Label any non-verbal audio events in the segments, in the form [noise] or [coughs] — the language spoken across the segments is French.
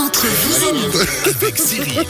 Entre vous et nous. [laughs] avec Cyril.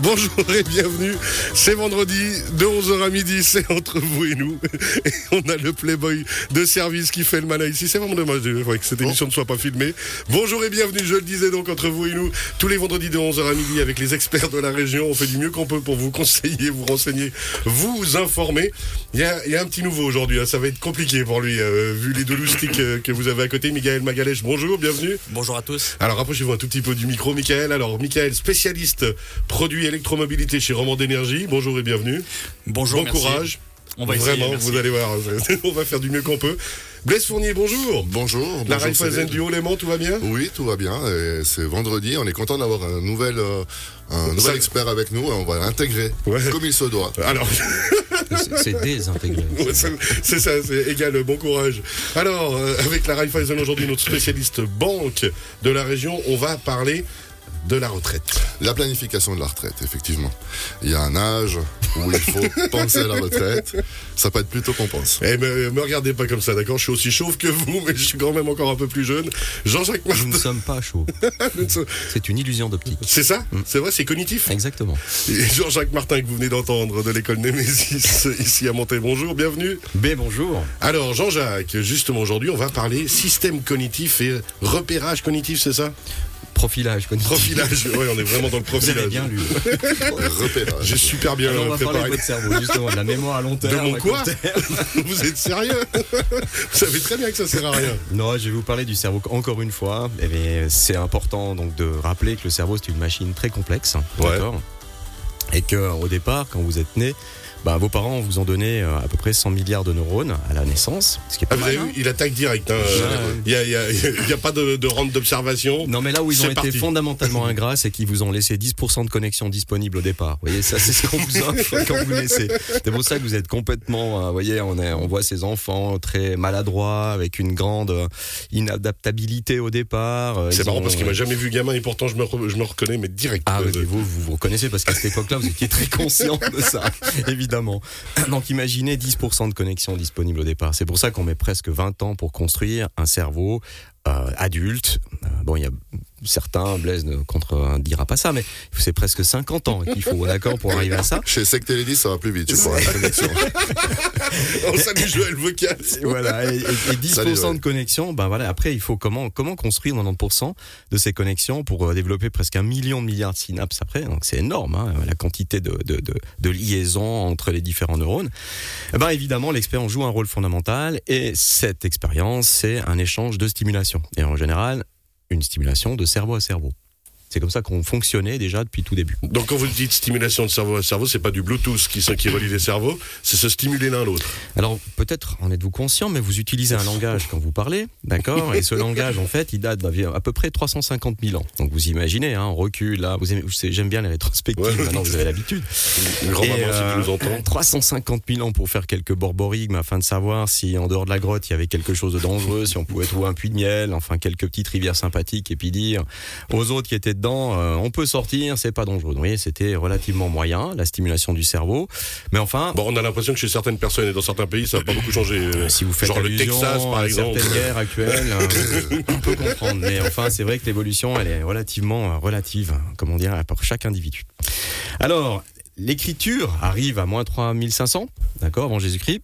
Bonjour et bienvenue. C'est vendredi de 11h à midi, c'est entre vous et nous. Et on a le Playboy de service qui fait le malin ici. C'est vraiment dommage de- que cette émission ne soit pas filmée. Bonjour et bienvenue, je le disais donc entre vous et nous, tous les vendredis de 11h à midi avec les experts de la région. On fait du mieux qu'on peut pour vous conseiller, vous renseigner, vous informer. Il y a, il y a un petit nouveau aujourd'hui, hein. ça va être compliqué pour lui, euh, vu les deux loustiques euh, que vous avez à côté. Michael Magalèche, bonjour, bienvenue. Bonjour à tous. Alors rapprochez-vous un tout petit peu du micro, Michael. Alors, Michael, spécialiste produits électromobilité chez Romand d'énergie. Bonjour et bienvenue. Bonjour. bon merci. courage. On va essayer, Vraiment, vous allez voir, [laughs] on va faire du mieux qu'on peut. Blaise Fournier, bonjour. Bonjour. La bonjour, Raiffeisen du Haut-Léman, tout va bien? Oui, tout va bien. et C'est vendredi. On est content d'avoir un nouvel, euh, un nouvel Ça- expert avec nous. et On va l'intégrer Ouais. comme il se doit. Alors, [laughs] C'est- désintégré. c'est ça, c'est égal, bon courage. Alors, euh, avec la Raiffeisen aujourd'hui, notre spécialiste banque de la région, on va parler de la retraite. La planification de la retraite, effectivement. Il y a un âge où il faut [laughs] penser à la retraite. Ça peut être plutôt qu'on pense. Eh, me, me regardez pas comme ça, d'accord? Je suis aussi chauve que vous, mais je suis quand même encore un peu plus jeune. Jean-Jacques Nous ne Martin. sommes pas chauds. C'est une illusion d'optique. C'est ça? C'est vrai, c'est cognitif? Exactement. Et Jean-Jacques Martin que vous venez d'entendre de l'école Némésis [laughs] ici à Monté. Bonjour, bienvenue. B, bonjour. Alors Jean-Jacques, justement aujourd'hui on va parler système cognitif et repérage cognitif, c'est ça? Profilage. Profilage, oui on est vraiment dans le Vous avez profilage. bien lu. [laughs] Repérage. J'ai super bien Alors, on va parler préparé. de votre cerveau, justement, de la mémoire à long terme. De mon quoi. [laughs] Vous êtes sérieux [laughs] Vous savez très bien que ça sert à rien. Non, je vais vous parler du cerveau encore une fois. Eh bien, c'est important donc de rappeler que le cerveau c'est une machine très complexe, Ouais. d'accord? Et que au départ, quand vous êtes né, bah, vos parents vous ont donné euh, à peu près 100 milliards de neurones à la naissance, ce qui est pas Ah, vous avez hein. vu, il attaque direct. hein. Il n'y a, y a- y a pas de, de rente d'observation. Non, mais là où ils ont été parti. fondamentalement ingrats, c'est qu'ils vous ont laissé 10% de connexion disponible au départ. Vous voyez, ça, c'est ce qu'on vous offre quand vous naissez. C'est pour ça que vous êtes complètement, euh, vous voyez, on, est, on voit ces enfants très maladroits, avec une grande euh, inadaptabilité au départ. Euh, C'est marrant ont- parce qu'il m'a jamais vu gamin et pourtant je me, re- je me reconnais, mais direct. Ah Euh, oui, vous, vous vous reconnaissez parce qu'à cette époque-là, vous étiez très conscient de ça, évidemment. [laughs] [clears throat] Donc imaginez 10% de connexion disponible au départ. C'est pour ça qu'on met presque 20 ans pour construire un cerveau adulte. Euh, bon, il y a certains, Blaise ne contredira pas ça, mais c'est presque 50 ans qu'il faut, d'accord, pour arriver à ça. Chez Sec Télédis, ça va plus vite, je crois, la connexion. [laughs] Oh, salut Joël Vocal. Voilà, et, et- et 10% Salut, ouais. de connexion, ben voilà, après il faut comment comment construire 90% de ces connexions pour euh, développer presque un million de milliards de synapses après, donc c'est énorme hein, la quantité de, de, de, de liaisons entre les différents neurones. Eh ben évidemment l'expérience joue un rôle fondamental et cette expérience c'est un échange de stimulation et en général une stimulation de cerveau à cerveau. C'est comme ça qu'on fonctionnait déjà depuis tout début. Donc quand vous dites stimulation de cerveau à cerveau, c'est pas du Bluetooth qui, qui relie les cerveaux, c'est se stimuler l'un l'autre. Alors peut-être en êtes-vous conscient, mais vous utilisez un langage quand vous parlez, d'accord? Et ce langage, en fait, il date d'à à peu près 350 000 ans. Donc vous imaginez, hein, on recule là. Vous j'aime bien les rétrospectives. Ouais. Maintenant, vous avez l'habitude. Une grand-maman Et, si euh, tu nous entends. 350 000 ans pour faire quelques borborigmes afin de savoir si en dehors de la grotte il y avait quelque chose de dangereux, si on pouvait trouver un puits de miel, enfin quelques petites rivières sympathiques et puis dire aux autres qui étaient euh, on peut sortir, c'est pas dangereux. Vous voyez, c'était relativement moyen la stimulation du cerveau, mais enfin. Bon, on a l'impression que chez certaines personnes et dans certains pays, ça n'a pas beaucoup changé. euh, Si vous faites Genre le Texas, par exemple. certaines guerres actuelles, euh, [laughs] on peut comprendre. Mais enfin, c'est vrai que l'évolution, elle est relativement euh, relative, comme on dirait, pour chaque individu. Alors, l'écriture arrive à moins 3500, d'accord, avant Jésus-Christ.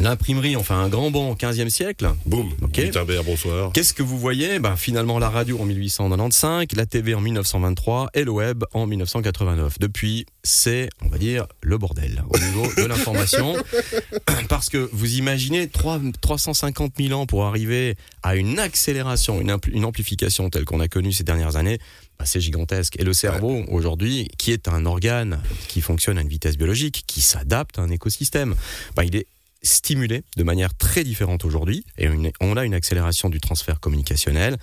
L'imprimerie, on fait un grand bond au 15e siècle. Boum. Ok. Gutenberg, bonsoir. Qu'est-ce que vous voyez? Ben, Finalement, la radio en 1895, la TV en 1923 et le web en 1989. Depuis, c'est, on va dire, le bordel au niveau de l'information. [coughs] Parce que vous imaginez 3, 350 000 ans pour arriver à une accélération, une, ampli- une amplification telle qu'on a connue ces dernières années. bah, c'est gigantesque. Et le cerveau, aujourd'hui, qui est un organe qui fonctionne à une vitesse biologique, qui s'adapte à un écosystème, bah, il est stimulé de manière très différente aujourd'hui et une- on a une accélération du transfert communicationnel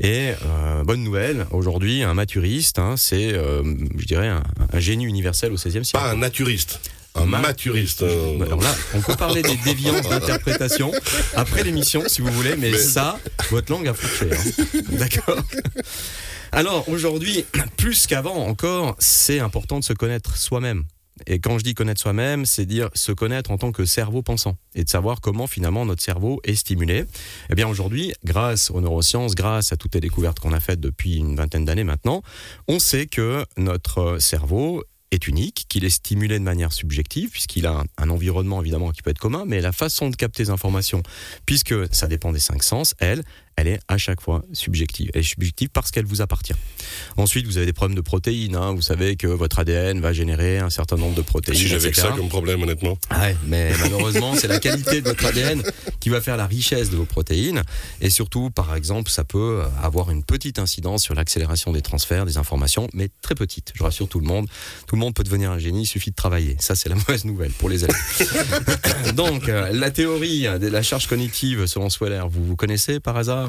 et euh, bonne nouvelle aujourd'hui un maturiste hein, c'est euh, je dirais un, un génie universel au XVIe siècle Pas un naturiste. Un Ma- maturiste. euh, alors là, on peut parler des déviances d'interprétation après l'émission, si vous voulez, mais, Mais- ça, votre langue a fourché. hein. D'accord Alors, aujourd'hui, plus qu'avant encore, c'est important de se connaître soi-même. Et quand je dis connaître soi-même, c'est dire se connaître en tant que cerveau pensant et de savoir comment finalement notre cerveau est stimulé. Eh bien aujourd'hui, grâce aux neurosciences, grâce à toutes les découvertes qu'on a faites depuis une vingtaine d'années maintenant, on sait que notre cerveau est unique, qu'il est stimulé de manière subjective, puisqu'il a un, environnement évidemment qui peut être commun, mais la façon de capter les informations, puisque ça dépend des cinq sens, elle, elle est à chaque fois subjective. Elle est subjective parce qu'elle vous appartient. Ensuite, vous avez des problèmes de protéines. Hein. Vous savez que votre ADN va générer un certain nombre de protéines. Si j'avais que ça comme problème, honnêtement. Ouais, mais malheureusement, c'est la qualité de votre ADN qui va faire la richesse de vos protéines. Et surtout, par exemple, ça peut avoir une petite incidence sur l'accélération des transferts des informations, mais très petite. Je rassure tout le monde. Tout le monde peut devenir un génie, il suffit de travailler. Ça, c'est la [laughs] mauvaise nouvelle pour les élèves. [laughs] Donc, euh, la théorie de la charge cognitive selon Sweller, vous vous connaissez par hasard?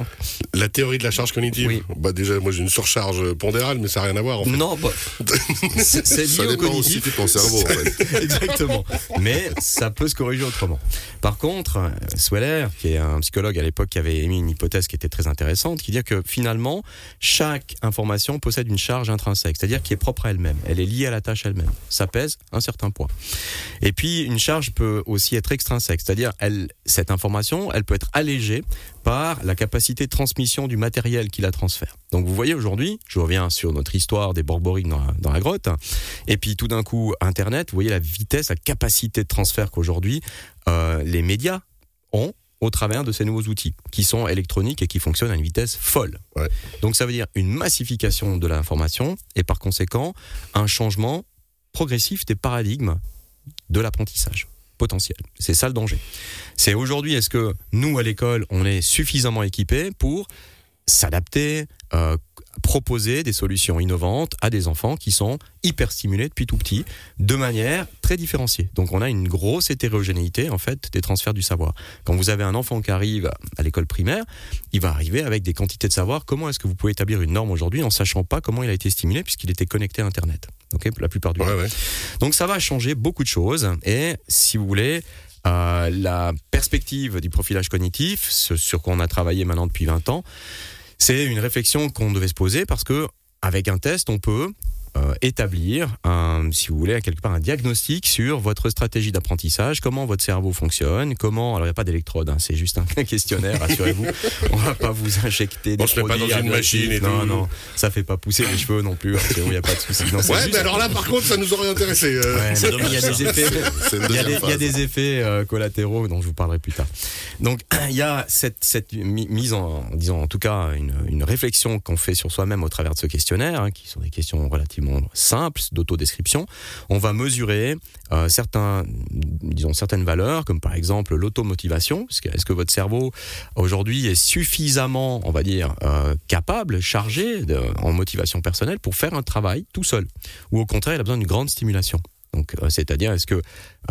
La théorie de la charge cognitive Oui. Bah déjà, moi j'ai une surcharge pondérale, mais ça n'a rien à voir. En fait. Non, bah, [laughs] c'est lié au dépend aussi cognitif. de ton cerveau, en fait. [laughs] Exactement. Mais ça peut se corriger autrement. Par contre, Sweller, qui est un psychologue à l'époque qui avait émis une hypothèse qui était très intéressante, qui dit que finalement, chaque information possède une charge intrinsèque, c'est-à-dire qui est propre à elle-même. Elle est liée à la tâche elle-même. Ça pèse un certain poids. Et puis, une charge peut aussi être extrinsèque, c'est-à-dire elle, cette information, elle peut être allégée par la capacité de transmission du matériel qui la transfère. Donc vous voyez aujourd'hui, je reviens sur notre histoire des Borboriques dans la, dans la grotte, et puis tout d'un coup Internet, vous voyez la vitesse, la capacité de transfert qu'aujourd'hui euh, les médias ont au travers de ces nouveaux outils qui sont électroniques et qui fonctionnent à une vitesse folle. Ouais. Donc ça veut dire une massification de l'information et par conséquent un changement progressif des paradigmes de l'apprentissage potentiel. C'est ça le danger. C'est aujourd'hui, est-ce que nous, à l'école, on est suffisamment équipés pour s'adapter, euh, proposer des solutions innovantes à des enfants qui sont hyper stimulés depuis tout petit, de manière très différenciée? Donc on a une grosse hétérogénéité en fait des transferts du savoir. Quand vous avez un enfant qui arrive à l'école primaire, il va arriver avec des quantités de savoir. Comment est-ce que vous pouvez établir une norme aujourd'hui en sachant pas comment il a été stimulé puisqu'il était connecté à Internet? Ok, la plupart du temps. Ouais. Donc ça va changer beaucoup de choses et si vous voulez, euh, la perspective du profilage cognitif, ce sur quoi on a travaillé maintenant depuis 20 ans, c'est une réflexion qu'on devait se poser parce que avec un test, on peut euh, établir, un, si vous voulez, quelque part un diagnostic sur votre stratégie d'apprentissage, comment votre cerveau fonctionne, comment. Alors il n'y a pas d'électrode, hein, c'est juste un [laughs] questionnaire, rassurez-vous. On va pas vous injecter des On se met pas dans une machine et non, tout. Non, ça fait pas pousser les cheveux non plus. Il n'y a pas de souci. Non, juste- mais alors là, par contre, ça nous aurait intéressé. euh. Ouais, il y a des effets. C'est une Il y, a des, deuxième il y a phase. des effets euh, collatéraux dont je vous parlerai plus tard. Donc [clears throat] il y a cette, cette mi- mise en, disons en tout cas une, une réflexion qu'on fait sur soi-même au travers de ce questionnaire, hein, qui sont des questions simples d'autodescription. On va mesurer euh, certains, disons certaines valeurs, comme par exemple l'automotivation. Est-ce que, votre cerveau aujourd'hui est suffisamment, on va dire, euh, capable, chargé de- en motivation personnelle pour faire un travail tout seul, ou au contraire il a besoin d'une grande stimulation. Euh, c'est-à-dire, est-ce que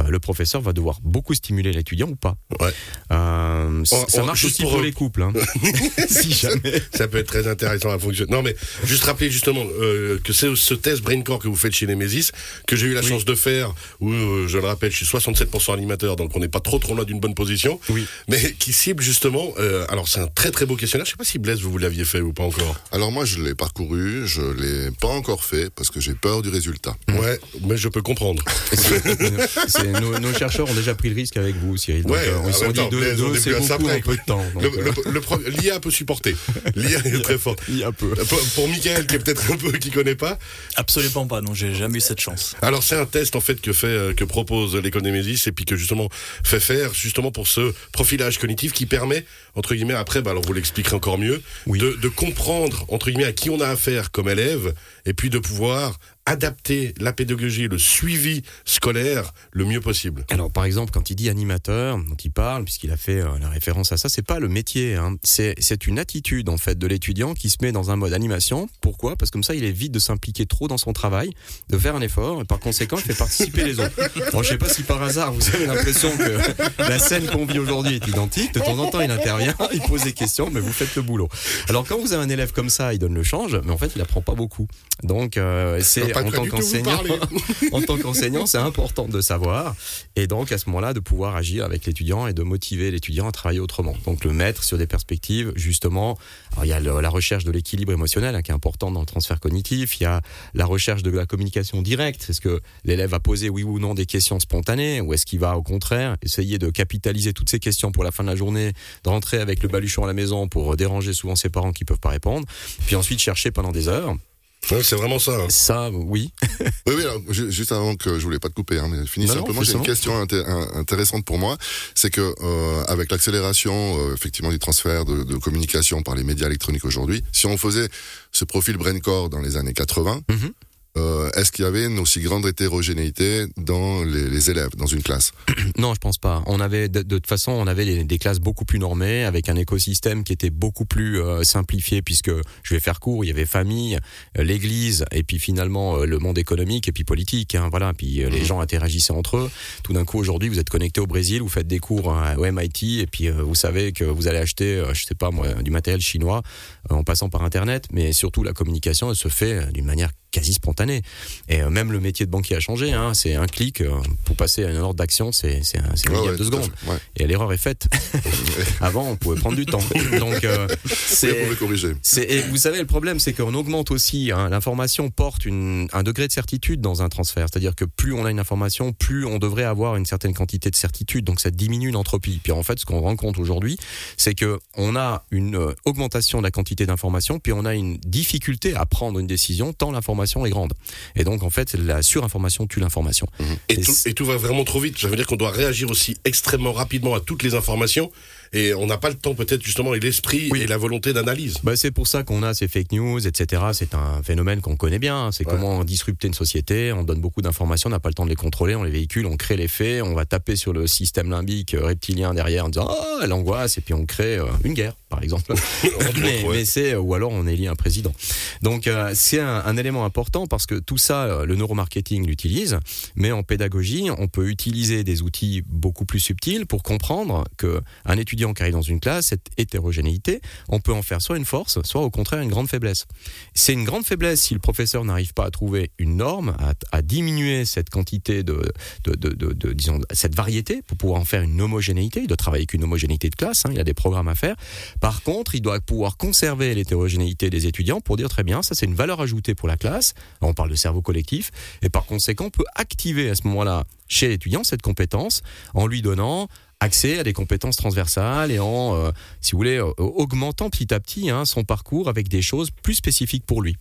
le professeur va devoir beaucoup stimuler l'étudiant ou pas Ouais. Euh, On- Ça on- marche aussi pour- pour, les couples. Hein. [laughs] [laughs] si jamais. Ça peut être très intéressant à fonctionner. Non, mais juste rappeler justement euh, que c'est ce test BrainCore que vous faites chez Nemesis, que j'ai eu la Oui. chance de faire, où euh, je le rappelle, je suis 67% animateur, donc on n'est pas trop trop loin d'une bonne position, Oui. mais qui cible justement. euh, alors c'est un très très beau questionnaire. Je sais pas si Blaise vous, vous l'aviez fait ou pas encore. Alors moi, je l'ai parcouru, je l'ai pas encore fait parce que j'ai peur du résultat. Ouais, mais je peux comprendre. [laughs] C'est- [laughs] nos, nos chercheurs ont déjà pris le risque avec vous, Cyril. Donc, Ouais, euh, ils en se sont dit deux, deux, est c'est beaucoup en près. peu de temps. Euh, L'IA peut supporter. [laughs] L'IA est très forte. il y a peu. Pour, pour Michael, qui est peut-être un peu qui connaît pas, Absolument pas, non, j'ai jamais eu cette chance. Alors c'est un test en fait que fait euh, que propose l'école Nemesis et puis que justement fait faire justement pour ce profilage cognitif qui permet entre guillemets après bah alors vous l'expliquerez encore mieux Oui. de, de comprendre entre guillemets à qui on a affaire comme élève et puis de pouvoir adapter la pédagogie le suivi scolaire le mieux possible. Alors, par exemple, quand il dit animateur, dont il parle, puisqu'il a fait euh, la référence à ça, c'est pas le métier. Hein. C'est, une attitude en fait de l'étudiant qui se met dans un mode animation. Pourquoi? Parce que comme ça, il évite de s'impliquer trop dans son travail, de faire un effort, et par conséquent, il fait participer les autres. [laughs] Alors, je sais pas si par hasard vous avez l'impression que la scène qu'on vit aujourd'hui est identique. De temps en temps, il intervient, il pose des questions, mais vous faites le boulot. Alors, quand vous avez un élève comme ça, il donne le change, mais en fait, il apprend pas beaucoup. Donc, euh, c'est tant qu'enseignant, [laughs] en tant qu'enseignant, c'est important de savoir et donc à ce moment-là de pouvoir agir avec l'étudiant et de motiver l'étudiant à travailler autrement. Donc le mettre sur des perspectives, justement, alors, il y a le- la recherche de l'équilibre émotionnel hein, qui est important dans le transfert cognitif, il y a la recherche de la communication directe, est-ce que l'élève va poser oui ou non des questions spontanées, ou est-ce qu'il va au contraire essayer de capitaliser toutes ces questions pour la fin de la journée, de rentrer avec le baluchon à la maison pour déranger souvent ses parents qui peuvent pas répondre, puis ensuite chercher pendant des heures. Ouais, c'est vraiment ça. hein. Ça, oui. [laughs] Oui, oui, alors, ju- juste avant que je voulais pas te couper, hein, mais finis Non, simplement. J'ai une question inté- intéressante pour moi, c'est que euh, avec l'accélération euh, effectivement du transfert de, de communication par les médias électroniques aujourd'hui, si on faisait ce profil braincore dans les années 80, Mhm. Euh, est-ce qu'il y avait une aussi grande hétérogénéité dans les, les élèves dans une classe [clears throat] Non, je pense pas. On avait de, de toute façon, on avait des, des classes beaucoup plus normées, avec un écosystème qui était beaucoup plus euh, simplifié, puisque je vais faire court. Il y avait famille, euh, l'Église, et puis finalement le monde économique et puis politique. Hein, voilà. Puis les gens interagissaient entre eux. Tout d'un coup, aujourd'hui, vous êtes connecté au Brésil, vous faites des cours hein, au MIT, et puis vous savez que vous allez acheter, je sais pas moi, du matériel chinois en passant par Internet. Mais surtout, la communication, elle se fait d'une manière quasi spontanée. Et euh, même le métier de banquier a changé. Hein, c'est un clic euh, pour passer à une ordre d'action, c'est c'est c'est Ouais, ouais, deux secondes. ouais. Et l'erreur est faite. [laughs] Avant, on pouvait prendre du temps. [laughs] Donc, euh, c'est. Et vous savez, le problème, c'est qu'on augmente aussi. hein, L'information porte une, un degré de certitude dans un transfert. C'est-à-dire que plus on a une information, plus on devrait avoir une certaine quantité de certitude. Donc ça diminue l'entropie. Puis en fait, ce qu'on rencontre aujourd'hui, c'est que on a une augmentation de la quantité d'information, puis on a une difficulté à prendre une décision tant l'information est grande. Et donc en fait, la surinformation tue l'information. Et Et tout, et tout va vraiment trop vite. Ça veut dire qu'on doit réagir aussi extrêmement rapidement à toutes les informations. Et on n'a pas le temps, peut-être, justement, et l'esprit Oui. et la volonté d'analyse. Bah, c'est pour ça qu'on a ces fake news, etc. C'est un phénomène qu'on connaît bien. C'est Ouais. comment disrupter une société. On donne beaucoup d'informations, on n'a pas le temps de les contrôler, on les véhicule, on crée les faits, on va taper sur le système limbique euh, reptilien derrière en disant ah l'angoisse et puis on crée euh, une guerre, par exemple. [laughs] Mais, c'est ou alors on élit un président. Donc euh, c'est un, un élément important parce que tout ça, euh, le neuromarketing l'utilise, mais en pédagogie, on peut utiliser des outils beaucoup plus subtils pour comprendre que un étudiant qui arrive dans une classe, cette hétérogénéité, on peut en faire soit une force, soit au contraire une grande faiblesse. C'est une grande faiblesse si le professeur n'arrive pas à trouver une norme, à, diminuer cette quantité de, de- de- disons, cette variété pour pouvoir en faire une homogénéité. Il doit travailler avec une homogénéité de classe, hein, il a des programmes à faire. Par contre, il doit pouvoir conserver l'hétérogénéité des étudiants pour dire très bien, ça c'est une valeur ajoutée pour la classe. On parle de cerveau collectif et par conséquent, on peut activer à ce moment-là chez l'étudiant cette compétence en lui donnant accès à des compétences transversales et en, euh, si vous voulez, augmentant petit à petit hein, son parcours avec des choses plus spécifiques pour lui.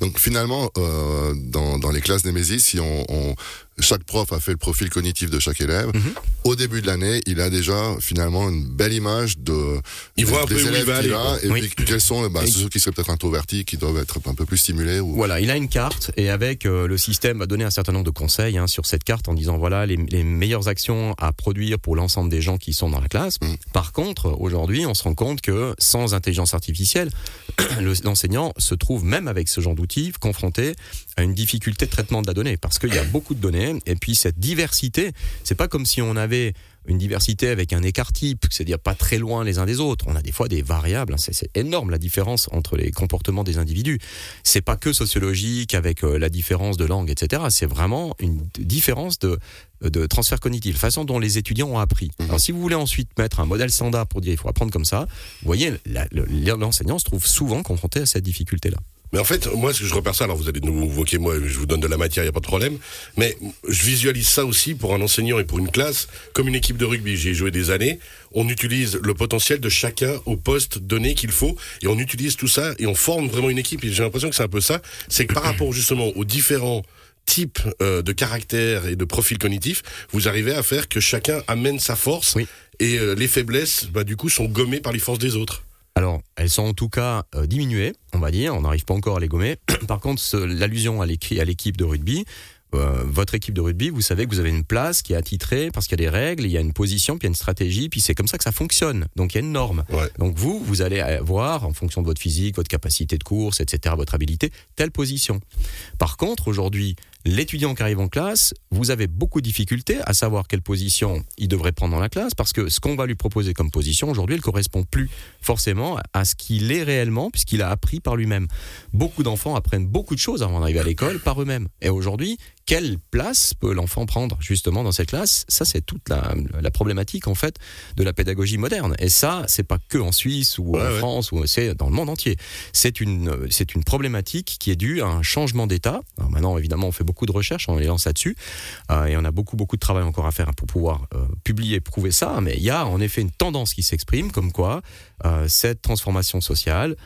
Donc finalement, euh, dans, dans les classes Nemesis, si on, on- chaque prof a fait le profil cognitif de chaque élève, Mhm. Au début de l'année, il a déjà finalement une belle image de Il voit un peu des élèves qu'il aller, a, et Oui. puis quels sont bah, ceux qui seraient peut-être introvertis, qui doivent être un peu plus stimulés. Ou... Voilà, il a une carte et avec euh, le système va donner un certain nombre de conseils hein, sur cette carte en disant voilà les, les meilleures actions à produire pour l'ensemble des gens qui sont dans la classe. Mm. Par contre, aujourd'hui, on se rend compte que sans intelligence artificielle, [clears throat] le- l'enseignant se trouve même avec ce genre d'outils confronté à une difficulté de traitement de la donnée parce qu'il y a [clears throat] beaucoup de données et puis cette diversité, c'est pas comme si on avait une diversité avec un écart type, c'est-à-dire pas très loin les uns des autres. On a des fois des variables, hein, c'est énorme la différence entre les comportements des individus. C'est pas que sociologique avec euh, la différence de langue, etc. C'est vraiment une différence de de transfert cognitif, la façon dont les étudiants ont appris. Alors si vous voulez ensuite mettre un modèle standard pour dire il faut apprendre comme ça, vous voyez, l'enseignant se trouve souvent confronté à cette difficulté-là. Mais en fait, moi, ce que je repère ça, alors vous allez nous moquer, moi, je vous donne de la matière, il n'y a pas de problème. Mais je visualise ça aussi pour un enseignant et pour une classe, comme une équipe de rugby. J'ai joué des années. On utilise le potentiel de chacun au poste donné qu'il faut. Et on utilise tout ça et on forme vraiment une équipe. Et j'ai l'impression que c'est un peu ça. C'est que par [clears throat] rapport justement aux différents types euh, de caractères et de profils cognitifs, vous arrivez à faire que chacun amène sa force. Oui. Et euh, les faiblesses, bah, du coup, sont gommées par les forces des autres. Alors, elles sont en tout cas euh, diminuées, on va dire. On n'arrive pas encore à les gommer. [clears throat] Par contre, l'allusion à l'équipe de rugby, euh, votre équipe de rugby, vous savez que vous avez une place qui est attitrée parce qu'il y a des règles, il y a une position, puis il y a une stratégie, puis c'est comme ça que ça fonctionne. Donc il y a une norme. Ouais. Donc vous, vous allez avoir, en fonction de votre physique, votre capacité de course, etc., votre habilité, telle position. Par contre, aujourd'hui, l'étudiant qui arrive en classe, vous avez beaucoup de difficultés à savoir quelle position il devrait prendre dans la classe, parce que ce qu'on va lui proposer comme position aujourd'hui, elle correspond plus forcément à ce qu'il est réellement, puisqu'il a appris par lui-même. Beaucoup d'enfants apprennent beaucoup de choses avant d'arriver à l'école par eux-mêmes. Et aujourd'hui, quelle place peut l'enfant prendre justement dans cette classe? Ça, c'est toute la, la, problématique en fait de la pédagogie moderne. Et ça, c'est pas que en Suisse ou en France, ou c'est dans le monde entier. C'est une, c'est une problématique qui est due à un changement d'état. Maintenant, évidemment, on fait beaucoup de recherches, on les lance là-dessus, euh, et on a beaucoup, beaucoup de travail encore à faire pour pouvoir euh, publier, prouver ça. Mais il y a en effet une tendance qui s'exprime, comme quoi euh, cette transformation sociale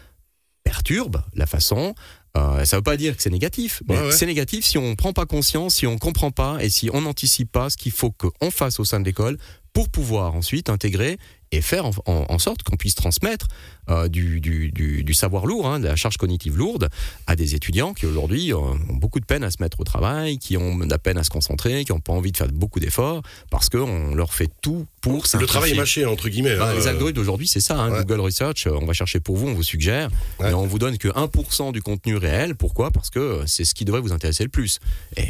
perturbe la façon euh, ça ne veut pas dire que c'est négatif, mais c'est négatif si on ne prend pas conscience, si on ne comprend pas et si on n'anticipe pas ce qu'il faut qu'on fasse au sein de l'école pour pouvoir ensuite intégrer et faire en, sorte qu'on puisse transmettre euh, du, du, du, savoir lourd, hein, de la charge cognitive lourde, à des étudiants qui aujourd'hui euh, ont beaucoup de peine à se mettre au travail, qui ont de la peine à se concentrer, qui n'ont pas envie de faire beaucoup d'efforts, parce qu'on leur fait tout pour Le travail est mâché, entre guillemets. Bah, Les euh, algorithmes d'aujourd'hui, c'est ça. Hein, Google Research, on va chercher pour vous, on vous suggère, et on vous donne que 1% du contenu réel. Pourquoi? Parce que c'est ce qui devrait vous intéresser le plus. Et,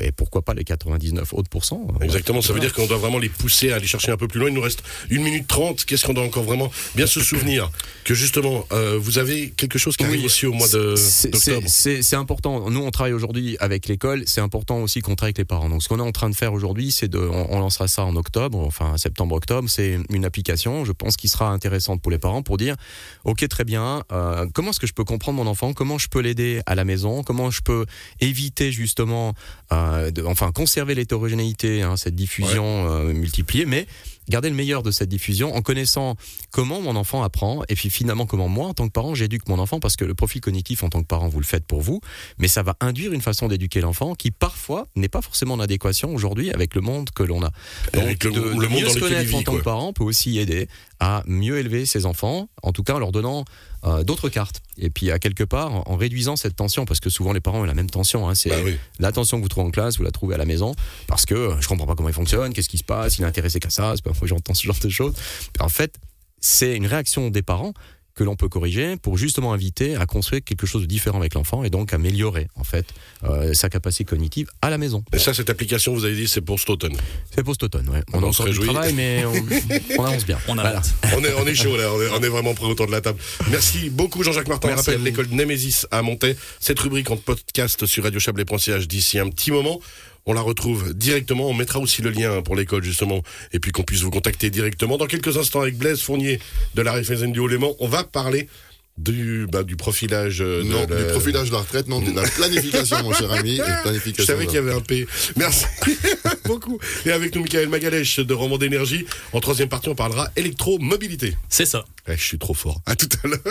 et pourquoi pas les 99 autres pourcents Exactement, ça veut dire qu'on doit vraiment les pousser à aller chercher un peu plus loin. Il nous reste une minute 30. Qu'est-ce qu'on doit encore vraiment bien se souvenir Que justement, euh, vous avez quelque chose qui arrive aussi au mois d'octobre. C'est important. Nous, on travaille aujourd'hui avec l'école. C'est important aussi qu'on travaille avec les parents. Donc, ce qu'on est en train de faire aujourd'hui, c'est de, on, lancera ça en octobre, enfin septembre-octobre. C'est une application, je pense, qui sera intéressante pour les parents pour dire, ok, très bien. Euh, comment est-ce que je peux comprendre mon enfant? Comment je peux l'aider à la maison? Comment je peux éviter justement, euh, de, enfin, conserver l'hétérogénéité, hein, cette diffusion multipliée, mais garder le meilleur de cette diffusion en connaissant comment mon enfant apprend et puis finalement comment moi en tant que parent j'éduque mon enfant parce que le profil cognitif en tant que parent vous le faites pour vous mais ça va induire une façon d'éduquer l'enfant qui parfois n'est pas forcément en adéquation aujourd'hui avec le monde que l'on a. Donc le, monde mieux se connaître en tant que parent peut aussi aider à mieux élever ses enfants en tout cas en leur donnant euh, d'autres cartes. Et puis à quelque part, en réduisant cette tension, parce que souvent les parents ont la même tension, hein, c'est bah la tension que vous trouvez en classe, vous la trouvez à la maison, parce que je comprends pas comment il fonctionne, qu'est-ce qui se passe, il est intéressé qu'à ça, c'est pas j'entends ce genre de choses. En fait, c'est une réaction des parents que l'on peut corriger pour justement inviter à construire quelque chose de différent avec l'enfant et donc améliorer en fait euh, sa capacité cognitive à la maison. Et ça, cette application, vous avez dit, c'est pour cet automne. C'est pour cet automne, ouais. On, on a encore du travail, mais [laughs] on, avance bien. On, on, est, on est chaud là, on est, vraiment prêt autour de la table. Merci beaucoup Jean-Jacques Martin. On rappelle l'école Nemesis à Monté. Cette rubrique en podcast sur radiochablais.ch d'ici un petit moment on la retrouve directement. On mettra aussi le lien pour l'école, justement, et puis qu'on puisse vous contacter directement. Dans quelques instants, avec Blaise Fournier de la Raiffeisen du Haut-Léman, on va parler du, bah, du profilage. Euh, de non, du profilage de la retraite, non, de la planification, mon cher ami. Planification Je savais qu'il y avait un P. Merci [laughs] beaucoup. Et avec nous, Michael Magalèche de Roman d'énergie. En troisième partie, on parlera électromobilité. C'est ça. Eh, je suis trop fort. À tout à l'heure.